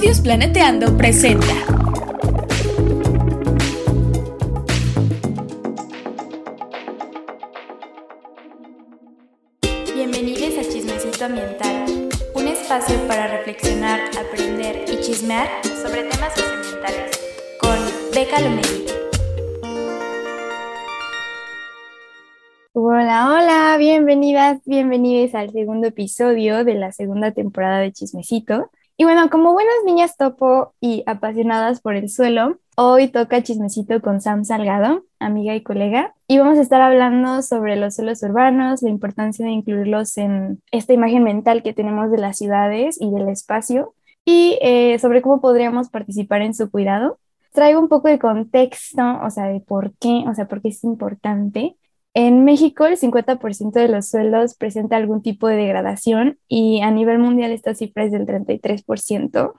Estudios Planeteando presenta. Bienvenidos a Chismecito Ambiental, un espacio para reflexionar, aprender y chismear sobre temas socioambientales con Beca Lomelí. Hola, hola, bienvenidas, bienvenidos al segundo episodio de la segunda temporada de Chismecito. Y bueno, como buenas niñas topo y apasionadas por el suelo, hoy toca chismecito con Sam Salgado, amiga y colega, y vamos a estar hablando sobre los suelos urbanos, la importancia de incluirlos en esta imagen mental que tenemos de las ciudades y del espacio, y eh, sobre cómo podríamos participar en su cuidado. Traigo un poco de contexto, o sea, de por qué, o sea, por qué es importante. En México, el 50% de los suelos presenta algún tipo de degradación y a nivel mundial esta cifra es del 33%.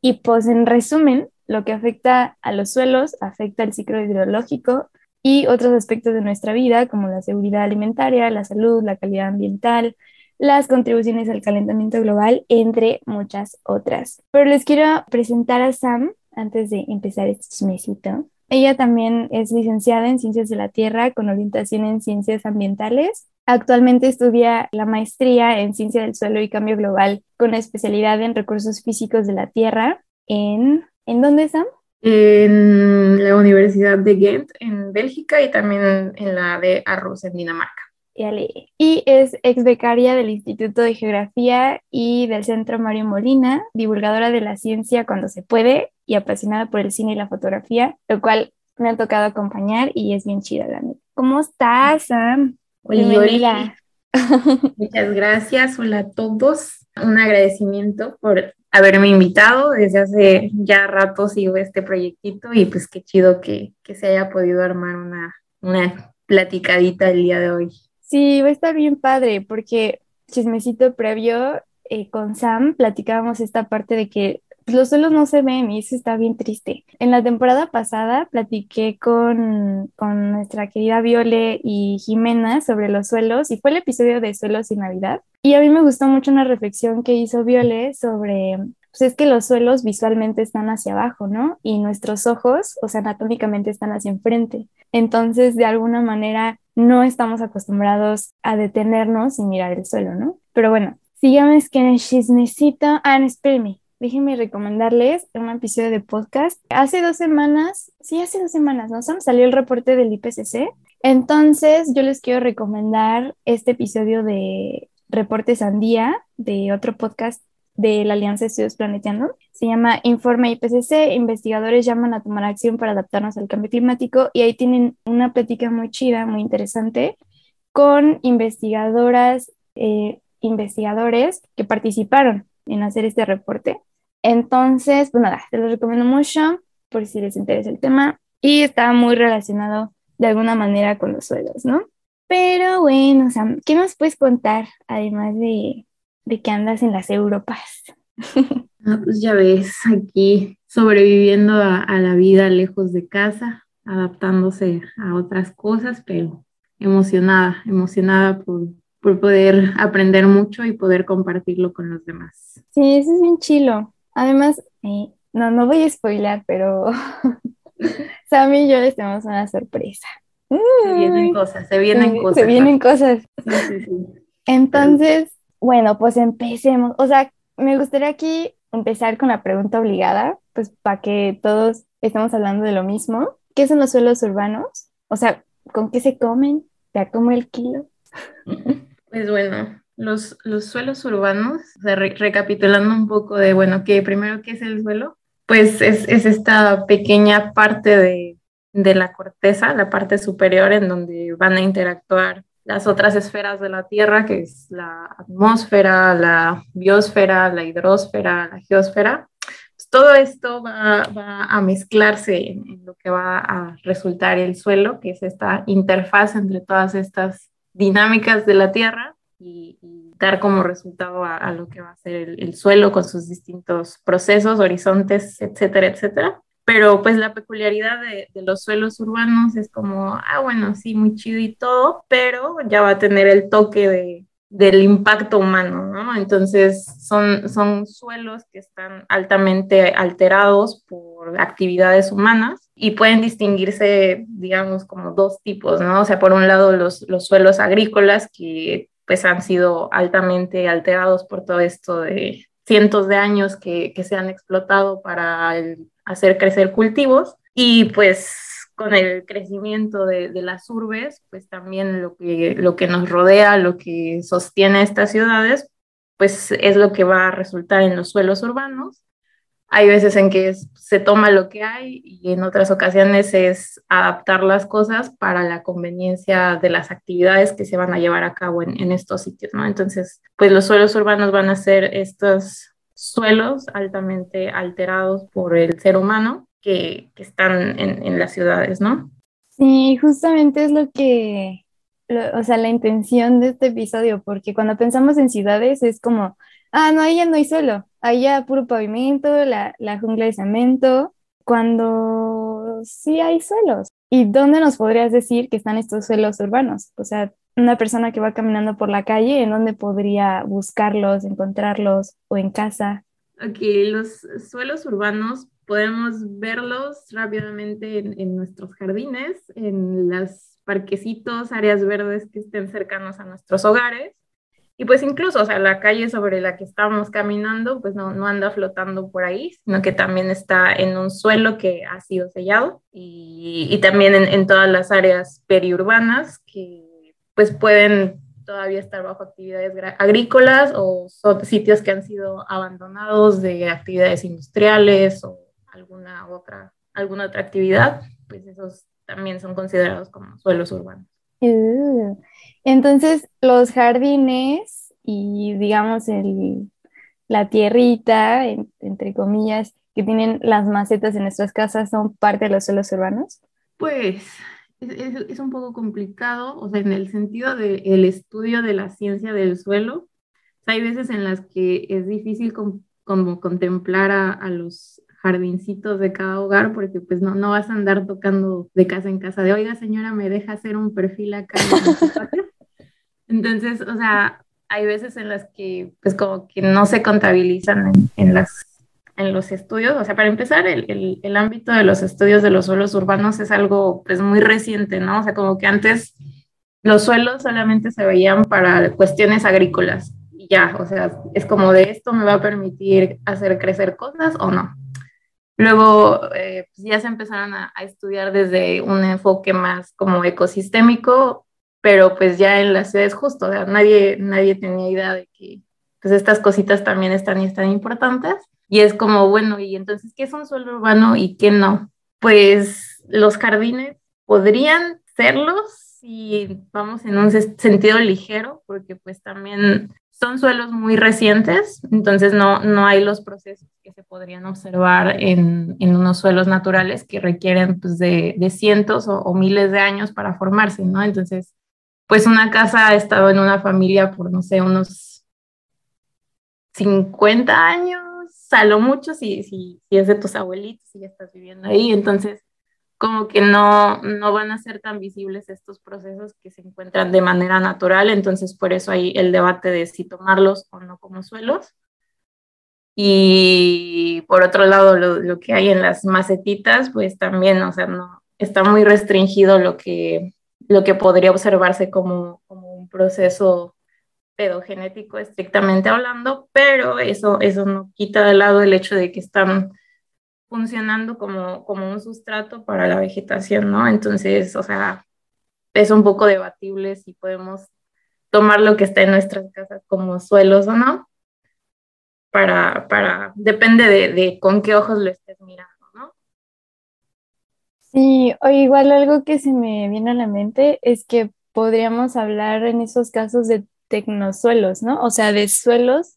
Y pues en resumen, lo que afecta a los suelos afecta el ciclo hidrológico y otros aspectos de nuestra vida, como la seguridad alimentaria, la salud, la calidad ambiental, las contribuciones al calentamiento global, entre muchas otras. Pero les quiero presentar a Sam antes de empezar este chismecito. Ella también es licenciada en Ciencias de la Tierra con orientación en Ciencias Ambientales. Actualmente estudia la maestría en Ciencia del Suelo y Cambio Global con especialidad en Recursos Físicos de la Tierra en... ¿En dónde, Sam? En la Universidad de Ghent, en Bélgica, y también en la de Aarhus, en Dinamarca. Y es ex becaria del Instituto de Geografía y del Centro Mario Molina, divulgadora de la ciencia cuando se puede y apasionada por el cine y la fotografía, lo cual me ha tocado acompañar y es bien chida la neta. ¿Cómo estás, Sam? Hola, Muchas gracias, hola a todos. Un agradecimiento por haberme invitado. Desde hace ya rato sigo este proyectito y pues qué chido que, que se haya podido armar una, una platicadita el día de hoy. Sí, va a estar bien padre porque chismecito previo eh, con Sam platicábamos esta parte de que los suelos no se ven y eso está bien triste. En la temporada pasada platiqué con, con nuestra querida Viole y Jimena sobre los suelos y fue el episodio de Suelos y Navidad. Y a mí me gustó mucho una reflexión que hizo Viole sobre, pues es que los suelos visualmente están hacia abajo, ¿no? Y nuestros ojos, o sea, anatómicamente están hacia enfrente. Entonces, de alguna manera, no estamos acostumbrados a detenernos y mirar el suelo, ¿no? Pero bueno, sigamos que en el chismecito. Ah, no, espérenme déjenme recomendarles un episodio de podcast. Hace dos semanas, sí, hace dos semanas, ¿no? Salió el reporte del IPCC. Entonces, yo les quiero recomendar este episodio de Reporte Sandía, de otro podcast de la Alianza de Estudios Planeteando. Se llama Informe IPCC, investigadores llaman a tomar acción para adaptarnos al cambio climático y ahí tienen una plática muy chida, muy interesante, con investigadoras, eh, investigadores que participaron en hacer este reporte. Entonces, pues nada, te lo recomiendo mucho por si les interesa el tema y está muy relacionado de alguna manera con los suelos, ¿no? Pero bueno, o ¿qué nos puedes contar además de, de que andas en las Europas? Ah, pues ya ves, aquí sobreviviendo a, a, la vida lejos de casa, adaptándose a otras cosas, pero emocionada, emocionada por, por poder aprender mucho y poder compartirlo con los demás. Sí, eso es bien chilo. Además, eh, no, no voy a spoiler, pero Sammy y yo les tenemos una sorpresa. Se vienen cosas, se vienen cosas. Se vienen cosas. Entonces, bueno, pues empecemos. O sea, me gustaría aquí empezar con la pregunta obligada, pues para que todos estemos hablando de lo mismo. ¿Qué son los suelos urbanos? O sea, ¿con qué se comen? ¿Ya como el kilo? Pues bueno, los, los suelos urbanos, recapitulando un poco de, bueno, que primero, ¿qué es el suelo? Pues es, es esta pequeña parte de, de, la corteza, la parte superior, en donde van a interactuar las otras esferas de la Tierra, que es la atmósfera, la biosfera, la hidrosfera, la geosfera. Pues todo esto va, a mezclarse en, lo que va a resultar el suelo, que es esta interfaz entre todas estas dinámicas de la Tierra y, dar como resultado a, lo que va a ser el, suelo con sus distintos procesos, horizontes, etcétera, etcétera. Pero pues la peculiaridad de, los suelos urbanos es como, ah, bueno, sí, muy chido y todo, pero ya va a tener el toque de, del impacto humano, ¿no? Entonces son, son suelos que están altamente alterados por actividades humanas y pueden distinguirse, digamos, como dos tipos, ¿no? O sea, por un lado los, los suelos agrícolas que pues han sido altamente alterados por todo esto de cientos de años que, que se han explotado para hacer crecer cultivos y pues con el crecimiento de, de, las urbes, pues también lo que, lo que nos rodea, lo que sostiene estas ciudades, pues es lo que va a resultar en los suelos urbanos. Hay veces en que se toma lo que hay y en otras ocasiones es adaptar las cosas para la conveniencia de las actividades que se van a llevar a cabo en, en estos sitios, ¿no? Entonces, pues los suelos urbanos van a ser estos suelos altamente alterados por el ser humano que, están en, las ciudades, ¿no? Sí, justamente es lo que, o sea, la intención de este episodio, porque cuando pensamos en ciudades es como, ah, no, ahí ya no hay suelo, ahí ya puro pavimento, la, la jungla de cemento, cuando sí hay suelos. ¿Y dónde nos podrías decir que están estos suelos urbanos? O sea, una persona que va caminando por la calle, ¿en dónde podría buscarlos, encontrarlos o en casa? Aquí los suelos urbanos podemos verlos rápidamente en, nuestros jardines, en los parquecitos, áreas verdes que estén cercanos a nuestros hogares. Y pues incluso, o sea, la calle sobre la que estamos caminando, pues no, no anda flotando por ahí, sino que también está en un suelo que ha sido sellado y, y también en, en, todas las áreas periurbanas que pues pueden todavía estar bajo actividades agrícolas o son sitios que han sido abandonados de actividades industriales o alguna otra, alguna otra actividad, pues esos también son considerados como suelos urbanos. Uh, entonces, los jardines y digamos el, la tierrita, entre comillas, que tienen las macetas en nuestras casas son parte de los suelos urbanos? Pues es, es, un poco complicado, o sea, en el sentido del el estudio de la ciencia del suelo, hay veces en las que es difícil como contemplar a, a, los jardincitos de cada hogar, porque pues no, no vas a andar tocando de casa en casa de, oiga señora, me deja hacer un perfil acá. Entonces, o sea, hay veces en las que pues como que no se contabilizan en, en en los estudios, o sea, para empezar, el, el, el, ámbito de los estudios de los suelos urbanos es algo pues muy reciente, ¿no? O sea, como que antes los suelos solamente se veían para cuestiones agrícolas y ya, o sea, es como de esto me va a permitir hacer crecer cosas o no. Luego eh, pues ya se empezaron a, estudiar desde un enfoque más como ecosistémico, pero pues ya en las ciudades justo, nadie, nadie tenía idea de que pues estas cositas también están y están importantes. Y es como, bueno, ¿y entonces qué es un suelo urbano y qué no? Pues los jardines podrían serlos si vamos en un sentido ligero, porque pues también son suelos muy recientes, entonces no, no hay los procesos que se podrían observar en, en unos suelos naturales que requieren pues, de, de cientos o, o, miles de años para formarse, ¿no? Entonces, pues una casa ha estado en una familia por, no sé, unos 50 años, a lo mucho si, si, si es de tus abuelitos y ya estás viviendo ahí, entonces como que no, no van a ser tan visibles estos procesos que se encuentran de manera natural, entonces por eso hay el debate de si tomarlos o no como suelos. Y por otro lado, lo, lo que hay en las macetitas, pues también, o sea, no, está muy restringido lo que, lo que podría observarse como, como un proceso pedogenético estrictamente hablando, pero eso, eso no quita de lado el hecho de que están funcionando como, como un sustrato para la vegetación, ¿no? Entonces, o sea, es un poco debatible si podemos tomar lo que está en nuestras casas como suelos o no. Para, para, depende de, de con qué ojos lo estés mirando. Sí, o igual algo que se me viene a la mente es que podríamos hablar en esos casos de tecnosuelos, ¿no? O sea, de suelos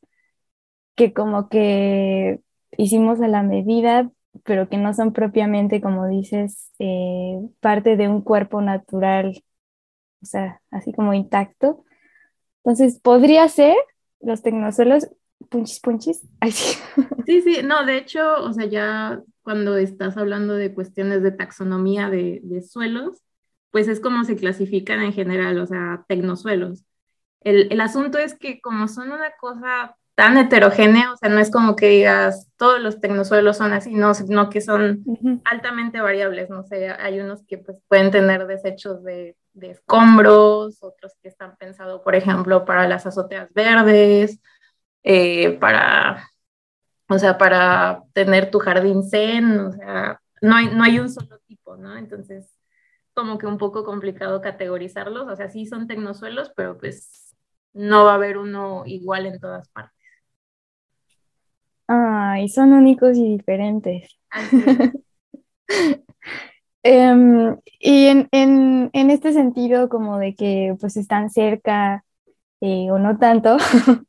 que como que hicimos a la medida pero que no son propiamente, como dices, eh, parte de un cuerpo natural, o sea, así como intacto. Entonces, podría ser los tecnosuelos punchis punchis. Sí, sí, no, de hecho, o sea, ya cuando estás hablando de cuestiones de taxonomía de, de suelos, pues es como se clasifican en general, o sea, tecnosuelos. El, el asunto es que como son una cosa tan heterogénea, o sea, no es como que digas todos los tecnosuelos son así, no, sino que son altamente variables, no sé, hay unos que pues pueden tener desechos de, de escombros, otros que están pensados, por ejemplo, para las azoteas verdes, eh, para, o sea, para tener tu jardín zen, o sea, no hay, no hay un solo tipo, ¿no? Entonces, como que un poco complicado categorizarlos, o sea, sí son tecnosuelos, pero pues no va a haber uno igual en todas partes. Ay, son únicos y diferentes. Em, y en, en, en, este sentido, como de que pues están cerca eh, o no tanto,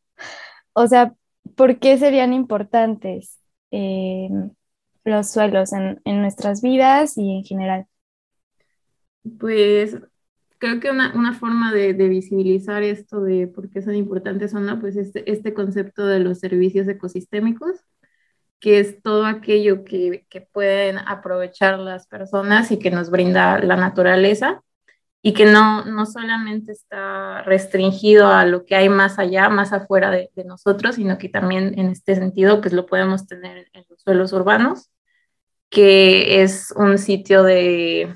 o sea, ¿por qué serían importantes em, los suelos en, nuestras vidas y en general? Pues creo que una, forma de, de, visibilizar esto de por qué son importantes o no, pues este, este concepto de los servicios ecosistémicos, que es todo aquello que, que, pueden aprovechar las personas y que nos brinda la naturaleza y que no, no solamente está restringido a lo que hay más allá, más afuera de, nosotros, sino que también en este sentido pues lo podemos tener en los suelos urbanos, que es un sitio de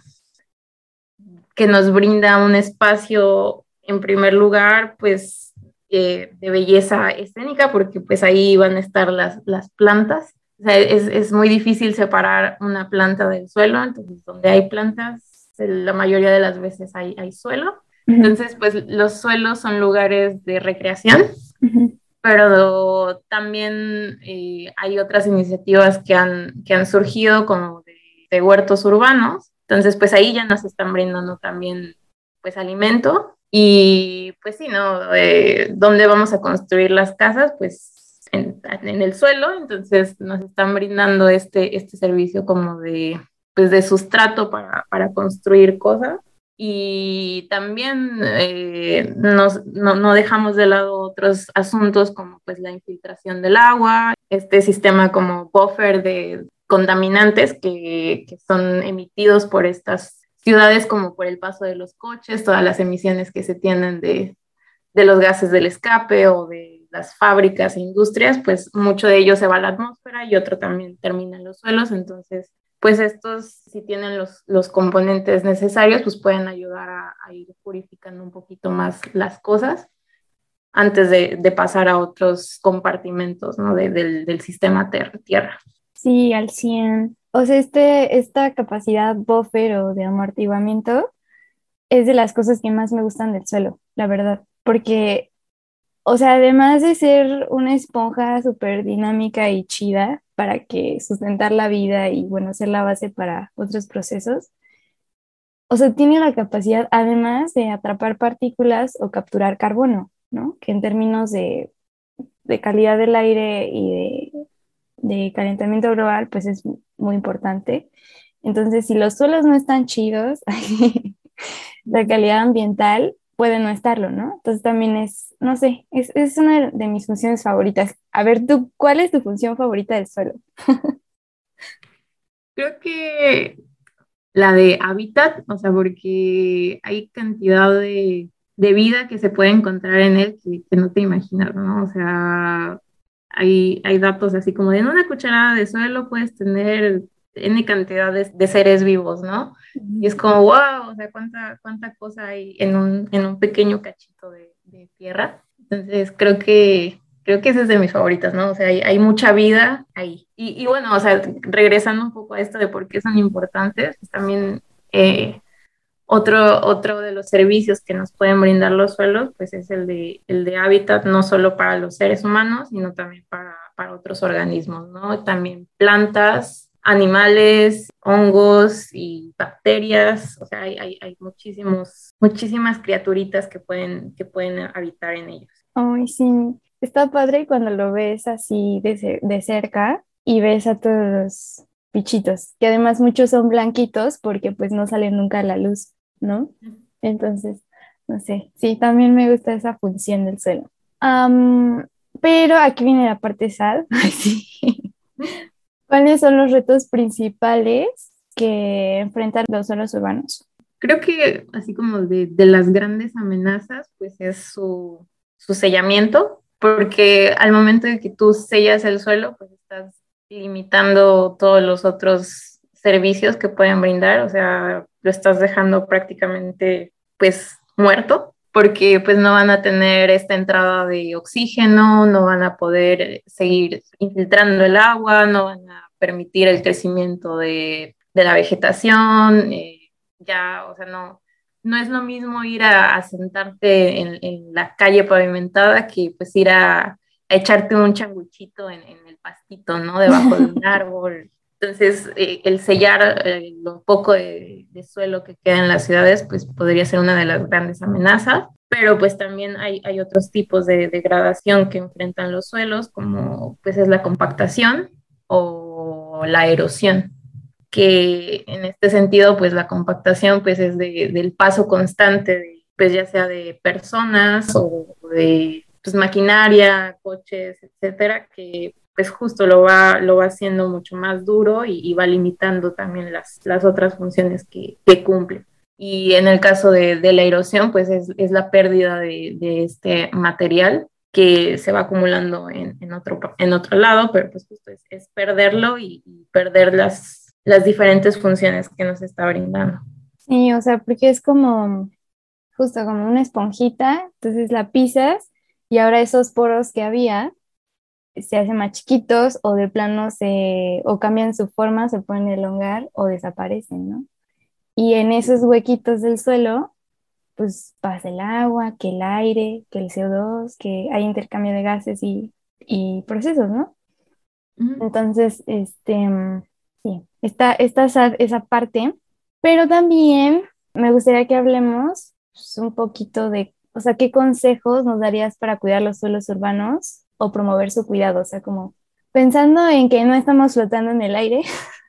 que nos brinda un espacio en primer lugar pues eh, de belleza escénica, porque pues ahí van a estar las, las plantas. Es, es, muy difícil separar una planta del suelo, entonces donde hay plantas, la mayoría de las veces hay, hay suelo. Entonces, pues los suelos son lugares de recreación, pero también eh, hay otras iniciativas que han, que han surgido como de, de, huertos urbanos. Entonces, pues ahí ya nos están brindando también pues alimento y pues sí, ¿no? Eh, ¿Dónde vamos a construir las casas? Pues en, en, el suelo, entonces nos están brindando este, este servicio como de, pues de sustrato para, para construir cosas. Y también eh, no, no, dejamos de lado otros asuntos como pues la infiltración del agua, este sistema como buffer de contaminantes que, que son emitidos por estas ciudades como por el paso de los coches, todas las emisiones que se tienen de, de los gases del escape o de las fábricas e industrias, pues mucho de ello se va a la atmósfera y otro también termina en los suelos. Entonces, pues estos, si tienen los, los componentes necesarios, pues pueden ayudar a, a, ir purificando un poquito más las cosas antes de, de pasar a otros compartimentos ¿no? de, del, del sistema tierra. Sí, al 100. O sea, este, esta capacidad buffer o de amortiguamiento es de las cosas que más me gustan del suelo, la verdad, porque, o sea, además de ser una esponja súper dinámica y chida para que sustentar la vida y, bueno, ser la base para otros procesos, o sea, tiene la capacidad además de atrapar partículas o capturar carbono, ¿no? Que en términos de, de calidad del aire y de de calentamiento global, pues es muy importante. Entonces, si los suelos no están chidos, la calidad ambiental puede no estarlo, ¿no? Entonces también es, no sé, es, es una de mis funciones favoritas. A ver, tú, ¿cuál es tu función favorita del suelo? Creo que la de hábitat, o sea, porque hay cantidad de, de vida que se puede encontrar en él que, no te imaginas, ¿no? O sea, hay, hay datos así como de en una cucharada de suelo puedes tener N cantidad de, de, seres vivos, ¿no? Y es como, wow, o sea, cuánta, cuánta cosa hay en un, en un pequeño cachito de, de, tierra. Entonces, creo que, creo que ese es de mis favoritas, ¿no? O sea, hay, hay mucha vida ahí. Y, y, bueno, o sea, regresando un poco a esto de por qué son importantes, pues también eh, otro, otro de los servicios que nos pueden brindar los suelos, pues es el de, el de hábitat, no solo para los seres humanos, sino también para, para otros organismos, ¿no? También plantas, animales, hongos y bacterias, o sea, hay, hay, hay, muchísimos, muchísimas criaturitas que pueden, que pueden habitar en ellos. Ay, sí, está padre cuando lo ves así de, de cerca y ves a todos los bichitos, que además muchos son blanquitos porque pues no salen nunca a la luz. ¿no? Entonces, no sé, sí, también me gusta esa función del suelo. Um, pero aquí viene la parte sad. sí. ¿Cuáles son los retos principales que enfrentan los suelos urbanos? Creo que así como de, de las grandes amenazas, pues es su, su sellamiento, porque al momento de que tú sellas el suelo, pues estás limitando todos los otros servicios que pueden brindar, o sea, lo estás dejando prácticamente pues muerto porque pues no van a tener esta entrada de oxígeno, no van a poder seguir infiltrando el agua, no van a permitir el crecimiento de, de la vegetación, eh, ya, o sea, no, no es lo mismo ir a, sentarte en, en, la calle pavimentada que pues ir a, echarte un changuchito en, en, el pastito, ¿no? Debajo de un árbol. Entonces, eh, el sellar eh, lo poco de, suelo que queda en las ciudades, pues podría ser una de las grandes amenazas, pero pues también hay, hay otros tipos de degradación que enfrentan los suelos, como pues es la compactación o la erosión, que en este sentido, pues la compactación pues es del paso constante, pues ya sea de personas o de pues, maquinaria, coches, etcétera, que pues justo lo va, lo va haciendo mucho más duro y, va limitando también las, las otras funciones que, que cumple. Y en el caso de, de la erosión, pues es, es la pérdida de, de, este material que se va acumulando en, en, otro, en otro lado, pero pues justo es, es perderlo y, perder las, las diferentes funciones que nos está brindando. Sí, o sea, porque es como justo como una esponjita, entonces la pisas y ahora esos poros que había se hacen más chiquitos o de plano se o cambian su forma, se pueden elongar o desaparecen, ¿no? Y en esos huequitos del suelo, pues pasa el agua, que el aire, que el CO2, que hay intercambio de gases y, procesos, ¿no? Entonces, este, sí, está, está esa, esa, parte, pero también me gustaría que hablemos pues, un poquito de, o sea, ¿qué consejos nos darías para cuidar los suelos urbanos o promover su cuidado, o sea, como pensando en que no estamos flotando en el aire,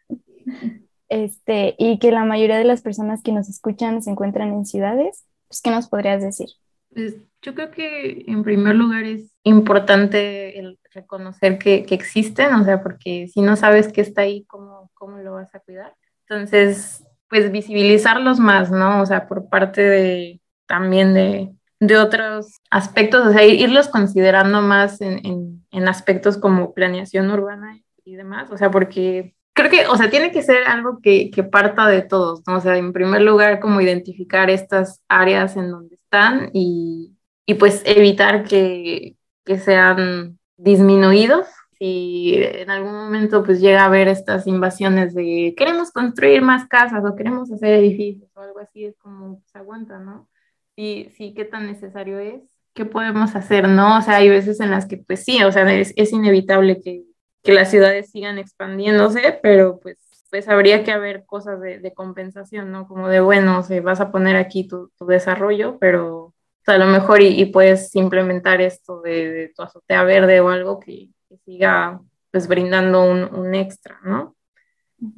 este, y que la mayoría de las personas que nos escuchan se encuentran en ciudades, pues, ¿qué nos podrías decir? Pues yo creo que en primer lugar es importante el reconocer que, que existen, o sea, porque si no sabes que está ahí, ¿cómo, ¿cómo lo vas a cuidar? Entonces, pues visibilizarlos más, ¿no? O sea, por parte de también de, de otros aspectos, o sea, irlos considerando más en, en, aspectos como planeación urbana y demás, o sea, porque creo que, o sea, tiene que ser algo que, que, parta de todos, ¿no? O sea, en primer lugar, como identificar estas áreas en donde están y, y pues evitar que, que, sean disminuidos. Si en algún momento pues llega a haber estas invasiones de queremos construir más casas o queremos hacer edificios o algo así, es como se aguanta, ¿no? sí, sí, qué tan necesario es, qué podemos hacer, ¿no? O sea, hay veces en las que, pues sí, o sea, es, es inevitable que, que, las ciudades sigan expandiéndose, pero pues, pues habría que haber cosas de, de compensación, ¿no? Como de, bueno, o sea, vas a poner aquí tu, tu desarrollo, pero o sea, a lo mejor y, y puedes implementar esto de, de, tu azotea verde o algo que, que siga pues brindando un, un extra, ¿no?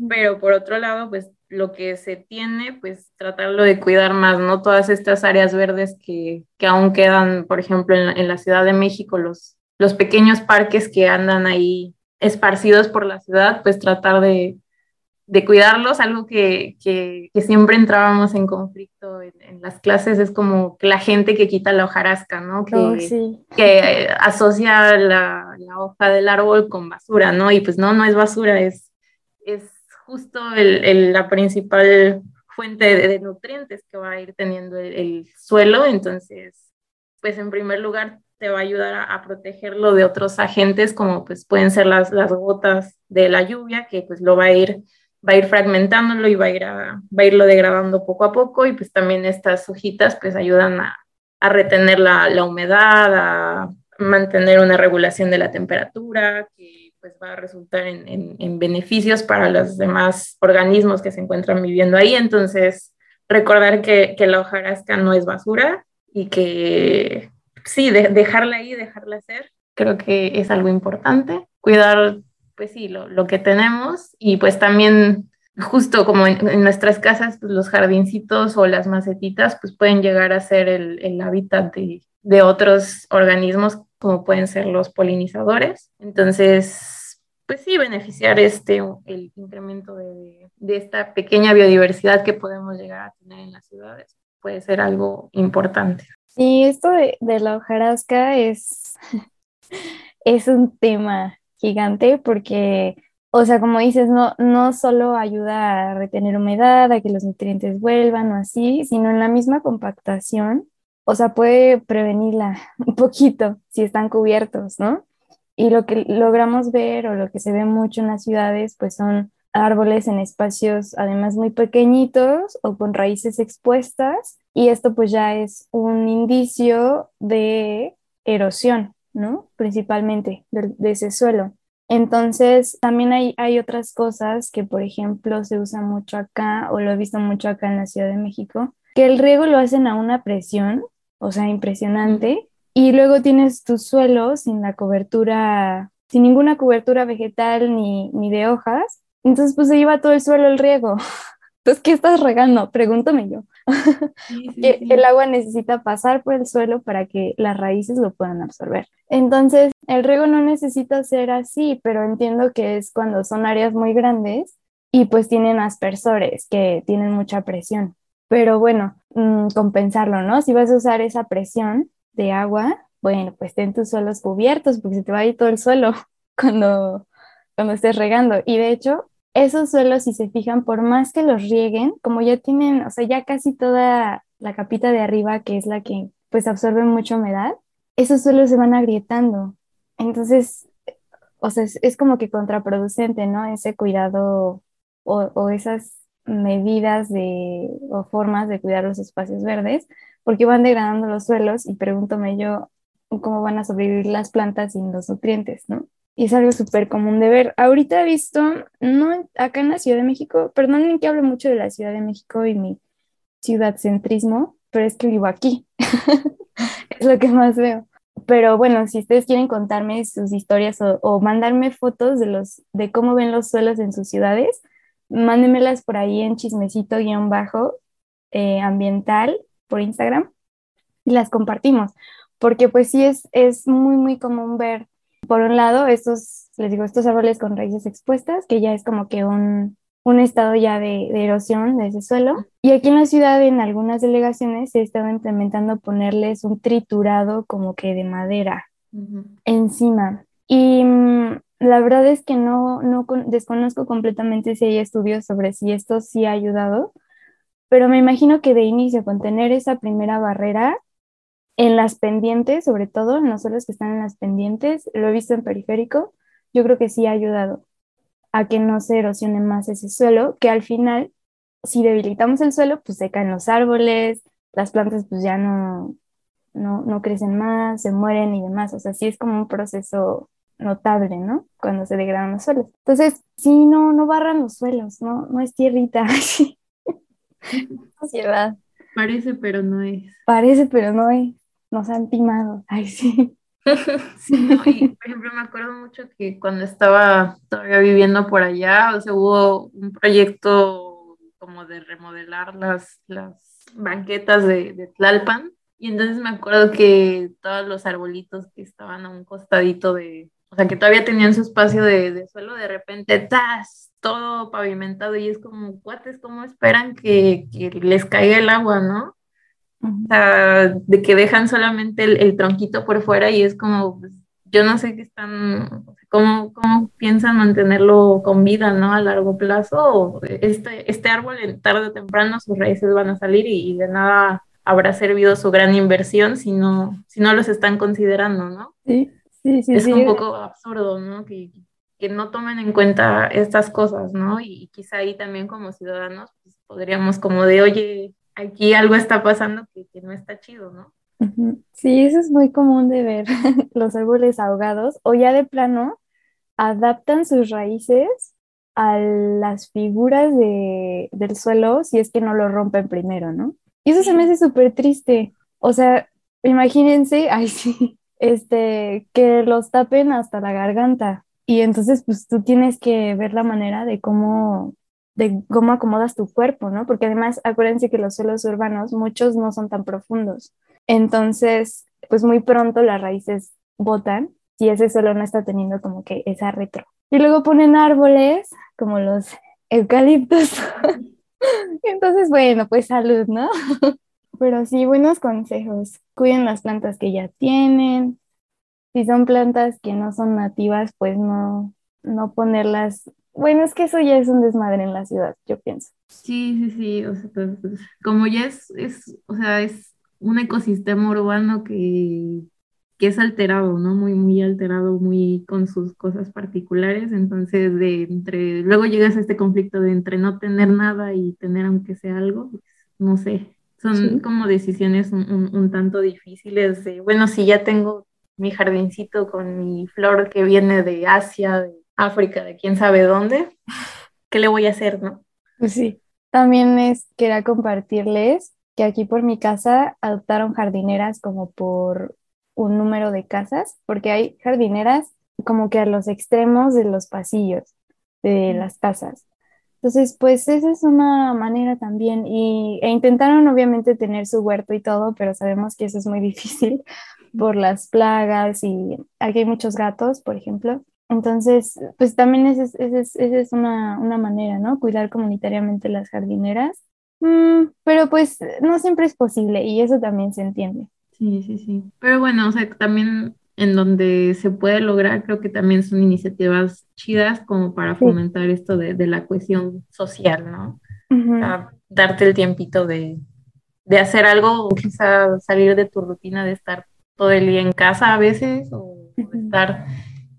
Pero por otro lado, pues lo que se tiene, pues tratarlo de cuidar más, ¿no? Todas estas áreas verdes que, que aún quedan, por ejemplo, en la, en la, Ciudad de México, los, los pequeños parques que andan ahí esparcidos por la ciudad, pues tratar de, de cuidarlos, algo que, que, que, siempre entrábamos en conflicto en, en, las clases, es como que la gente que quita la hojarasca, ¿no? Que, oh, sí. que asocia la, la, hoja del árbol con basura, ¿no? Y pues no, no es basura, es, es justo el, el, la principal fuente de, de, nutrientes que va a ir teniendo el, el, suelo. Entonces, pues en primer lugar te va a ayudar a, a, protegerlo de otros agentes como pues pueden ser las, las gotas de la lluvia, que pues lo va a ir va a ir fragmentándolo y va a, ir a, va a irlo degradando poco a poco y pues también estas hojitas pues ayudan a, a retener la, la, humedad, a mantener una regulación de la temperatura, que pues va a resultar en, en, en, beneficios para los demás organismos que se encuentran viviendo ahí. Entonces, recordar que, que la hojarasca no es basura y que sí, de, dejarla ahí, dejarla ser, creo que es algo importante. Cuidar, pues sí, lo, que tenemos y pues también justo como en, nuestras casas, pues los jardincitos o las macetitas, pues pueden llegar a ser el, hábitat de, otros organismos como pueden ser los polinizadores. Entonces, pues sí, beneficiar este, el incremento de esta pequeña biodiversidad que podemos llegar a tener en las ciudades. Puede ser algo importante. Y esto de, de la hojarasca es, es un tema gigante porque, o sea, como dices, no, no solo ayuda a retener humedad, a que los nutrientes vuelvan o así, sino en la misma compactación, o sea, puede prevenirla un poquito si están cubiertos, ¿no? Y lo que logramos ver o lo que se ve mucho en las ciudades, pues son árboles en espacios además muy pequeñitos o con raíces expuestas y esto pues ya es un indicio de erosión, ¿no? Principalmente de, ese suelo. Entonces, también hay, hay otras cosas que, por ejemplo, se usa mucho acá, o lo he visto mucho acá en la Ciudad de México, que el riego lo hacen a una presión, o sea, impresionante, y luego tienes tu suelo sin la cobertura, sin ninguna cobertura vegetal ni, ni de hojas, entonces pues se lleva todo el suelo el riego. Entonces, ¿qué estás regando? Pregúntame yo. El agua necesita pasar por el suelo para que las raíces lo puedan absorber. Entonces, el riego no necesita ser así, pero entiendo que es cuando son áreas muy grandes y pues tienen aspersores que tienen mucha presión. Pero bueno, mm, compensarlo, ¿no? Si vas a usar esa presión de agua, bueno, pues ten tus suelos cubiertos porque se te va a ir todo el suelo cuando, cuando estés regando. Y de hecho, esos suelos, si se fijan, por más que los rieguen, como ya tienen, o sea, ya casi toda la capita de arriba, que es la que pues absorbe mucha humedad, esos suelos se van agrietando. Entonces, o sea, es, como que contraproducente, ¿no? Ese cuidado o, esas medidas de, o formas de cuidar los espacios verdes, porque van degradando los suelos y pregúntame yo cómo van a sobrevivir las plantas sin los nutrientes, ¿no? Y es algo súper común de ver. Ahorita he visto, no acá en la Ciudad de México, perdonen que hable mucho de la Ciudad de México y mi ciudad centrismo, pero es que vivo aquí. es lo que más veo. Pero bueno, si ustedes quieren contarme sus historias o, mandarme fotos de, los, de cómo ven los suelos en sus ciudades, mándenmelas por ahí en chismecito-bajo eh, ambiental por Instagram y las compartimos. Porque pues sí es, es muy, muy común ver por un lado, estos, les digo, estos árboles con raíces expuestas, que ya es como que un, un estado ya de, de, erosión de ese suelo. Y aquí en la ciudad, en algunas delegaciones, se ha estado implementando ponerles un triturado como que de madera encima. Y mm, la verdad es que no, no desconozco completamente si hay estudios sobre si esto sí ha ayudado, pero me imagino que de inicio, con tener esa primera barrera, en las pendientes, sobre todo, solo los que están en las pendientes, lo he visto en periférico, yo creo que sí ha ayudado a que no se erosione más ese suelo, que al final, si debilitamos el suelo, pues se caen los árboles, las plantas pues ya no, no, no crecen más, se mueren y demás, o sea, sí es como un proceso notable, ¿no? Cuando se degradan los suelos. Entonces, sí, no, no barran los suelos, no, no es tierrita, Ansiedad. Parece, pero no es. Parece, pero no es nos han timado. Ay, sí. sí por ejemplo, me acuerdo mucho que cuando estaba todavía viviendo por allá, o sea, hubo un proyecto como de remodelar las, las banquetas de, de Tlalpan. Y entonces me acuerdo que todos los arbolitos que estaban a un costadito de, o sea, que todavía tenían su espacio de, de suelo, de repente, ¡tas! Todo pavimentado y es como, cuates, ¿cómo esperan que, que les caiga el agua, no? O sea, de que dejan solamente el, tronquito por fuera y es como, pues, yo no sé qué están, cómo, cómo piensan mantenerlo con vida, ¿no? A largo plazo. Este, este árbol, tarde o temprano, sus raíces van a salir y, de nada habrá servido su gran inversión si no, si no los están considerando, ¿no? Sí, sí, sí. Es un poco absurdo, ¿no? Que, que no tomen en cuenta estas cosas, ¿no? Y, quizá ahí también como ciudadanos pues, podríamos como de, oye, aquí algo está pasando que, no está chido, ¿no? Sí, eso es muy común de ver los árboles ahogados o ya de plano adaptan sus raíces a las figuras de, del suelo si es que no lo rompen primero, ¿no? Y eso se me hace súper triste. O sea, imagínense, ay sí, este, que los tapen hasta la garganta. Y entonces, pues tú tienes que ver la manera de cómo de cómo acomodas tu cuerpo, ¿no? Porque además, acuérdense que los suelos urbanos, muchos no son tan profundos. Entonces, pues muy pronto las raíces botan si ese suelo no está teniendo como que esa retro. Y luego ponen árboles como los eucaliptos. Entonces, bueno, pues salud, ¿no? Pero sí, buenos consejos. Cuiden las plantas que ya tienen. Si son plantas que no son nativas, pues no, no ponerlas. Bueno, es que eso ya es un desmadre en la ciudad, yo pienso. Sí, sí, sí. O sea, pues, pues, como ya es, es, o sea, es un ecosistema urbano que, que es alterado, ¿no? Muy, muy alterado, muy con sus cosas particulares. Entonces, de entre, luego llegas a este conflicto de entre no tener nada y tener aunque sea algo, pues, no sé, son como decisiones un, tanto difíciles de, bueno, si ya tengo mi jardincito con mi flor que viene de Asia, de África, de quién sabe dónde, ¿qué le voy a hacer, no? Pues sí, también es, quería compartirles que aquí por mi casa adoptaron jardineras como por un número de casas, porque hay jardineras como que a los extremos de los pasillos de las casas. Entonces, pues esa es una manera también. Y, e intentaron obviamente tener su huerto y todo, pero sabemos que eso es muy difícil por las plagas y aquí hay muchos gatos, por ejemplo. Entonces, pues también esa es, es, es una, una, manera, ¿no? Cuidar comunitariamente las jardineras. Mm, pero pues no siempre es posible y eso también se entiende. Sí, sí, sí. Pero bueno, o sea, también en donde se puede lograr, creo que también son iniciativas chidas como para fomentar esto de, la cohesión social, ¿no? darte el tiempito de, hacer algo o quizá salir de tu rutina de estar todo el día en casa a veces o estar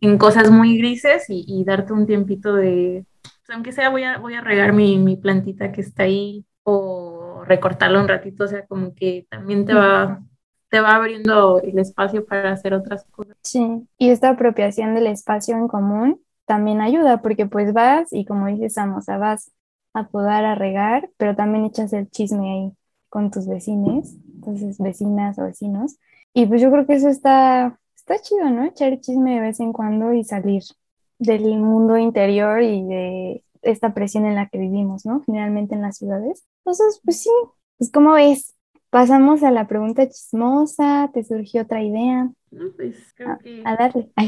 en cosas muy grises y, darte un tiempito de, pues, aunque sea voy a, voy a regar mi, mi plantita que está ahí o recortarla un ratito, o sea, como que también te va te va abriendo el espacio para hacer otras cosas. Sí, y esta apropiación del espacio en común también ayuda porque pues vas y como dices, vamos, vas a podar, a regar, pero también echas el chisme ahí con tus vecinos, entonces vecinas o vecinos. Y pues yo creo que eso está, está chido, ¿no? Echar el chisme de vez en cuando y salir del mundo interior y de esta presión en la que vivimos, ¿no? Generalmente en las ciudades. Entonces, pues sí, pues como ves, Pasamos a la pregunta chismosa. ¿Te surgió otra idea? No, pues creo a, que. A darle. A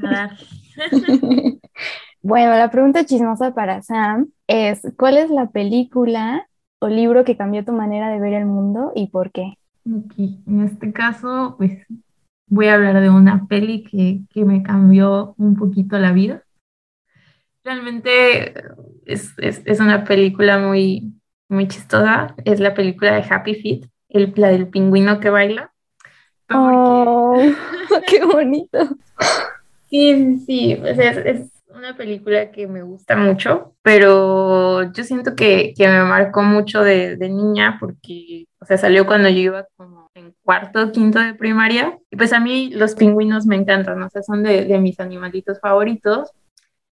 darle. bueno, la pregunta chismosa para Sam es: ¿Cuál es la película o libro que cambió tu manera de ver el mundo y por qué? En este caso, pues voy a hablar de una peli que, que me cambió un poquito la vida. Realmente es, es, es, una película muy, muy chistosa. Es la película de Happy Feet el, la del pingüino que baila. Oh, ¡Qué bonito! Sí, sí, pues es, es, una película que me gusta mucho, pero yo siento que, que me marcó mucho de, de, niña porque, o sea, salió cuando yo iba como en cuarto quinto de primaria. Y pues a mí los pingüinos me encantan, o sea, son de, mis animalitos favoritos.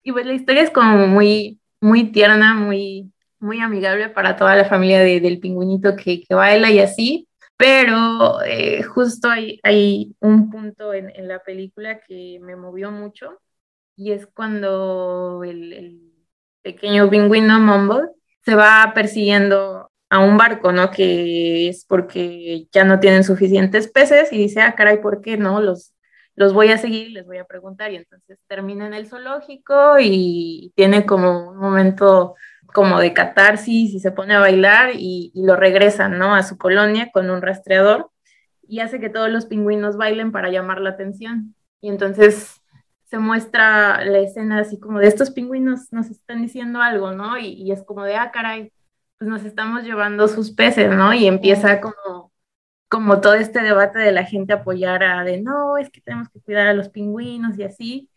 Y pues la historia es como muy, muy tierna, muy, muy amigable para toda la familia del pingüinito que, baila y así, pero eh, justo hay, un punto en, en, la película que me movió mucho y es cuando el, el pequeño pingüino Mumble se va persiguiendo a un barco, ¿no? Que es porque ya no tienen suficientes peces y dice, ah, caray, ¿por qué no? Los, los voy a seguir y les voy a preguntar. Y entonces termina en el zoológico y tiene como un momento como de catarsis y se pone a bailar y, lo regresan, ¿no? A su colonia con un rastreador y hace que todos los pingüinos bailen para llamar la atención. Y entonces se muestra la escena así como de estos pingüinos nos están diciendo algo, ¿no? Y, es como de, ah, caray, pues nos estamos llevando sus peces, ¿no? Y empieza como, como todo este debate de la gente apoyar a de, no, es que tenemos que cuidar a los pingüinos y así.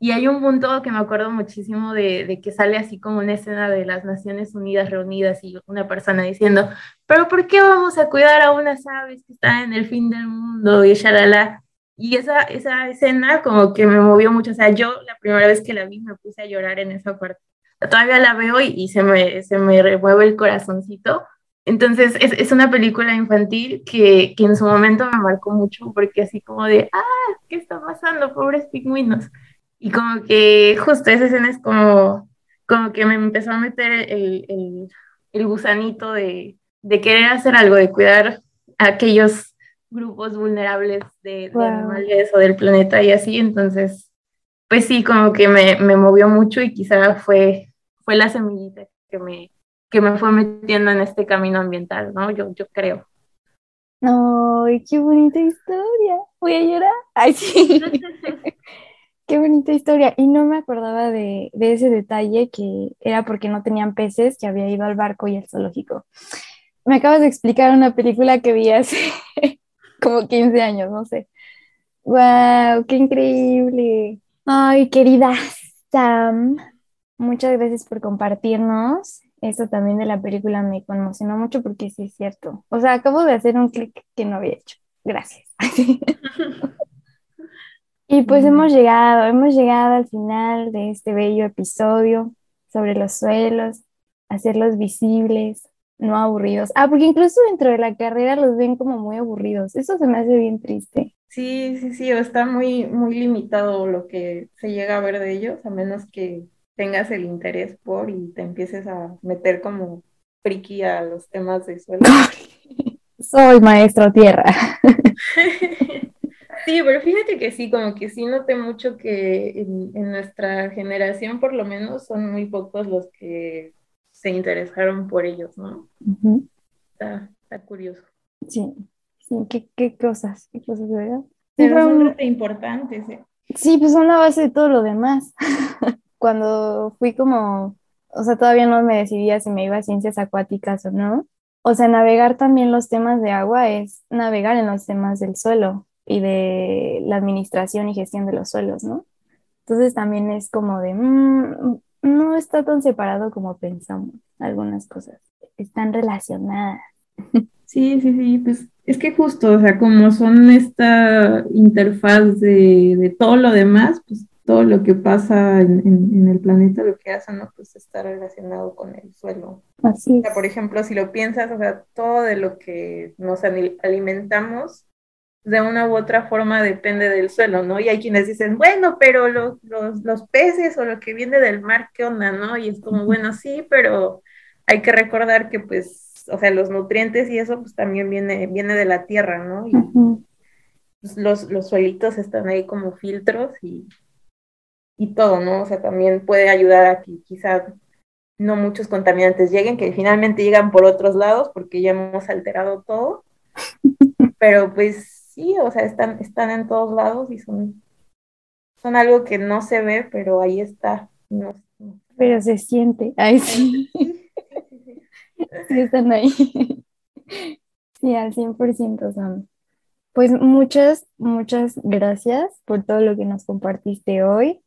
Y hay un punto que me acuerdo muchísimo de, de, que sale así como una escena de las Naciones Unidas reunidas y una persona diciendo, pero ¿por qué vamos a cuidar a unas aves que están en el fin del mundo? Y shalala. Y esa, esa escena como que me movió mucho. O sea, yo la primera vez que la vi me puse a llorar en esa parte. Todavía la veo y, y se, me, se me remueve el corazoncito. Entonces, es, es una película infantil que, que en su momento me marcó mucho porque así como de, ah, ¿qué está pasando? Pobres pingüinos. Y como que justo esa escena es como, como que me empezó a meter el, el, el gusanito de, de, querer hacer algo, de cuidar a aquellos grupos vulnerables de, animales o del planeta y así, entonces, pues sí, como que me, me, movió mucho y quizá fue, fue la semillita que me, que me fue metiendo en este camino ambiental, ¿no? Yo, yo creo. ¡Ay, qué bonita historia! Voy a llorar. ¡Ay, sí! Qué bonita historia. Y no me acordaba de, de, ese detalle que era porque no tenían peces, que había ido al barco y al zoológico. Me acabas de explicar una película que vi hace como 15 años, no sé. ¡Wow! ¡Qué increíble! Ay, querida Sam, muchas gracias por compartirnos. Eso también de la película me conmocionó mucho porque sí es cierto. O sea, acabo de hacer un clic que no había hecho. Gracias. y pues hemos llegado, hemos llegado al final de este bello episodio sobre los suelos, hacerlos visibles, no aburridos. Ah, porque incluso dentro de la carrera los ven como muy aburridos. Eso se me hace bien triste. Sí, sí, sí, está muy, muy limitado lo que se llega a ver de ellos, a menos que tengas el interés por y te empieces a meter como friki a los temas de suelo. Soy maestro tierra. Sí, pero fíjate que sí, como que sí noté mucho que en, nuestra generación por lo menos son muy pocos los que se interesaron por ellos, ¿no? está, curioso. Sí, sí, ¿qué, qué cosas, qué cosas, ¿verdad? Sí, son importantes. ¿eh? Sí, pues son la base de todo lo demás. Cuando fui como, o sea, todavía no me decidía si me iba a ciencias acuáticas o no. O sea, navegar también los temas de agua es navegar en los temas del suelo y de la administración y gestión de los suelos, ¿no? Entonces también es como de, mmm, no está tan separado como pensamos algunas cosas, están relacionadas. Sí, sí, sí, pues es que justo, o sea, como son esta interfaz de, todo lo demás, pues todo lo que pasa en, el planeta, lo que hace, ¿no? Pues está relacionado con el suelo. Así O sea, por ejemplo, si lo piensas, o sea, todo de lo que nos alimentamos de una u otra forma depende del suelo, ¿no? Y hay quienes dicen, bueno, pero los, los, peces o lo que viene del mar, ¿qué onda, no? Y es como, bueno, sí, pero hay que recordar que, pues, o sea, los nutrientes y eso, pues también viene, viene de la tierra, ¿no? Y pues, los, los suelitos están ahí como filtros y, y todo, ¿no? O sea, también puede ayudar a que quizás no muchos contaminantes lleguen, que finalmente llegan por otros lados porque ya hemos alterado todo. Pero pues sí, o sea, están, están en todos lados y son, son algo que no se ve, pero ahí está. Pero se siente. Ahí sí. Sí, están ahí. Sí, al 100% son. Pues muchas, muchas gracias por todo lo que nos compartiste hoy,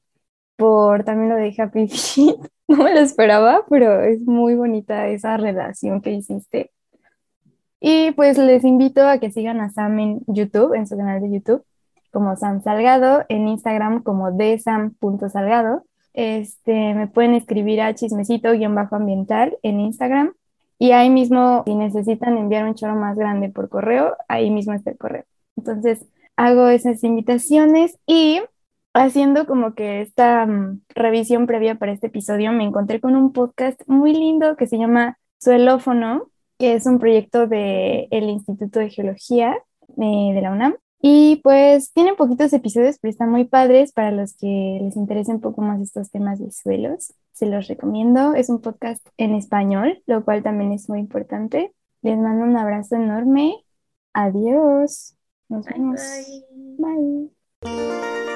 por también lo de Happy. No me lo esperaba, pero es muy bonita esa relación que hiciste y pues les invito a que sigan a Sam en YouTube, en su canal de YouTube, como Sam Salgado, en Instagram como desam.salgado. Este, me pueden escribir a chismecito-ambiental en Instagram. Y ahí mismo, si necesitan enviar un choro más grande por correo, ahí mismo está el correo. Entonces, hago esas invitaciones y haciendo como que esta mm, revisión previa para este episodio, me encontré con un podcast muy lindo que se llama Suelófono, que es un proyecto del Instituto de Geología eh, de la UNAM. Y pues tienen poquitos episodios, pero están muy padres para los que les interesen un poco más estos temas de suelos. Se los recomiendo. Es un podcast en español, lo cual también es muy importante. Les mando un abrazo enorme. Adiós. Nos vemos. bye.